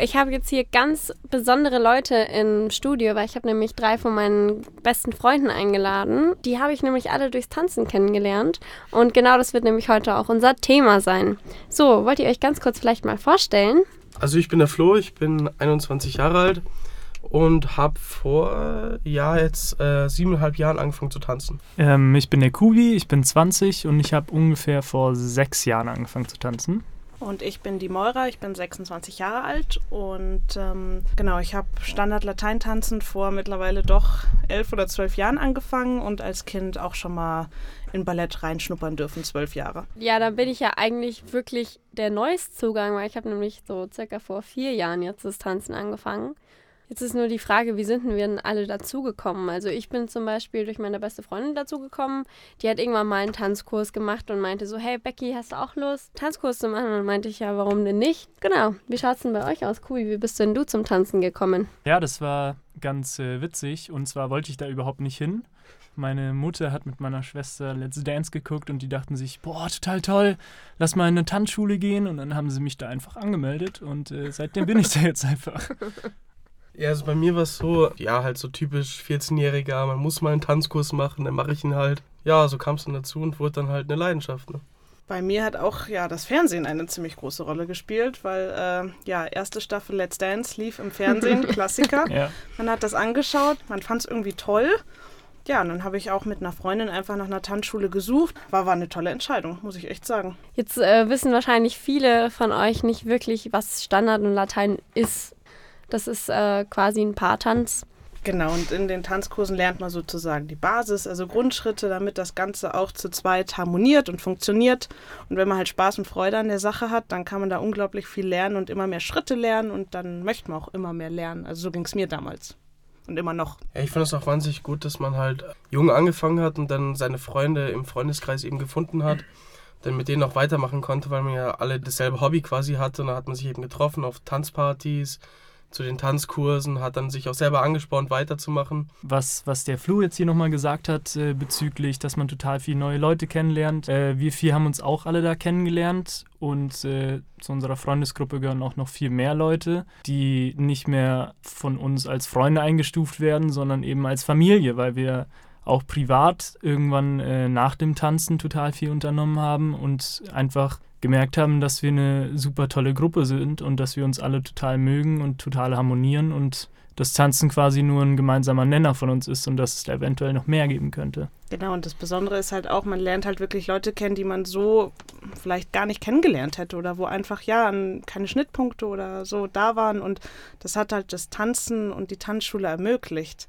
Ich habe jetzt hier ganz besondere Leute im Studio, weil ich habe nämlich drei von meinen besten Freunden eingeladen. Die habe ich nämlich alle durchs Tanzen kennengelernt. Und genau das wird nämlich heute auch unser Thema sein. So, wollt ihr euch ganz kurz vielleicht mal vorstellen? Also ich bin der Flo, ich bin 21 Jahre alt und habe vor ja jetzt äh, siebeneinhalb Jahren angefangen zu tanzen. Ähm, ich bin der Kubi, ich bin 20 und ich habe ungefähr vor sechs Jahren angefangen zu tanzen. Und ich bin die Moira, ich bin 26 Jahre alt und ähm, genau, ich habe Standard-Lateintanzen vor mittlerweile doch elf oder zwölf Jahren angefangen und als Kind auch schon mal in Ballett reinschnuppern dürfen, zwölf Jahre. Ja, da bin ich ja eigentlich wirklich der Neuestzugang, weil ich habe nämlich so circa vor vier Jahren jetzt das Tanzen angefangen. Jetzt ist nur die Frage, wie sind denn wir denn alle dazugekommen? Also ich bin zum Beispiel durch meine beste Freundin dazugekommen. Die hat irgendwann mal einen Tanzkurs gemacht und meinte so, hey Becky, hast du auch Lust, Tanzkurs zu machen? Und dann meinte ich, ja, warum denn nicht? Genau. Wie schaut es denn bei euch aus, Kubi? Wie bist denn du zum Tanzen gekommen? Ja, das war ganz äh, witzig. Und zwar wollte ich da überhaupt nicht hin. Meine Mutter hat mit meiner Schwester Let's Dance geguckt und die dachten sich, boah, total toll, lass mal in eine Tanzschule gehen. Und dann haben sie mich da einfach angemeldet und äh, seitdem bin ich da jetzt einfach. Ja, also bei mir war es so, ja, halt so typisch 14-Jähriger, man muss mal einen Tanzkurs machen, dann mache ich ihn halt. Ja, so kam es dann dazu und wurde dann halt eine Leidenschaft. Ne? Bei mir hat auch ja das Fernsehen eine ziemlich große Rolle gespielt, weil äh, ja erste Staffel Let's Dance lief im Fernsehen, Klassiker. ja. Man hat das angeschaut, man fand es irgendwie toll. Ja, und dann habe ich auch mit einer Freundin einfach nach einer Tanzschule gesucht. War, war eine tolle Entscheidung, muss ich echt sagen. Jetzt äh, wissen wahrscheinlich viele von euch nicht wirklich, was Standard und Latein ist. Das ist äh, quasi ein Paartanz. Genau, und in den Tanzkursen lernt man sozusagen die Basis, also Grundschritte, damit das Ganze auch zu zweit harmoniert und funktioniert. Und wenn man halt Spaß und Freude an der Sache hat, dann kann man da unglaublich viel lernen und immer mehr Schritte lernen und dann möchte man auch immer mehr lernen. Also so ging es mir damals. Und immer noch. Ja, ich finde es auch wahnsinnig gut, dass man halt jung angefangen hat und dann seine Freunde im Freundeskreis eben gefunden hat. dann mit denen auch weitermachen konnte, weil man ja alle dasselbe Hobby quasi hatte. Und dann hat man sich eben getroffen auf Tanzpartys, zu den Tanzkursen, hat dann sich auch selber angespornt, weiterzumachen. Was, was der Flu jetzt hier nochmal gesagt hat äh, bezüglich, dass man total viele neue Leute kennenlernt. Äh, wir vier haben uns auch alle da kennengelernt und äh, zu unserer Freundesgruppe gehören auch noch viel mehr Leute, die nicht mehr von uns als Freunde eingestuft werden, sondern eben als Familie, weil wir auch privat irgendwann äh, nach dem Tanzen total viel unternommen haben und einfach gemerkt haben, dass wir eine super tolle Gruppe sind und dass wir uns alle total mögen und total harmonieren und das Tanzen quasi nur ein gemeinsamer Nenner von uns ist und dass es da eventuell noch mehr geben könnte. Genau, und das Besondere ist halt auch, man lernt halt wirklich Leute kennen, die man so vielleicht gar nicht kennengelernt hätte oder wo einfach, ja, keine Schnittpunkte oder so da waren und das hat halt das Tanzen und die Tanzschule ermöglicht.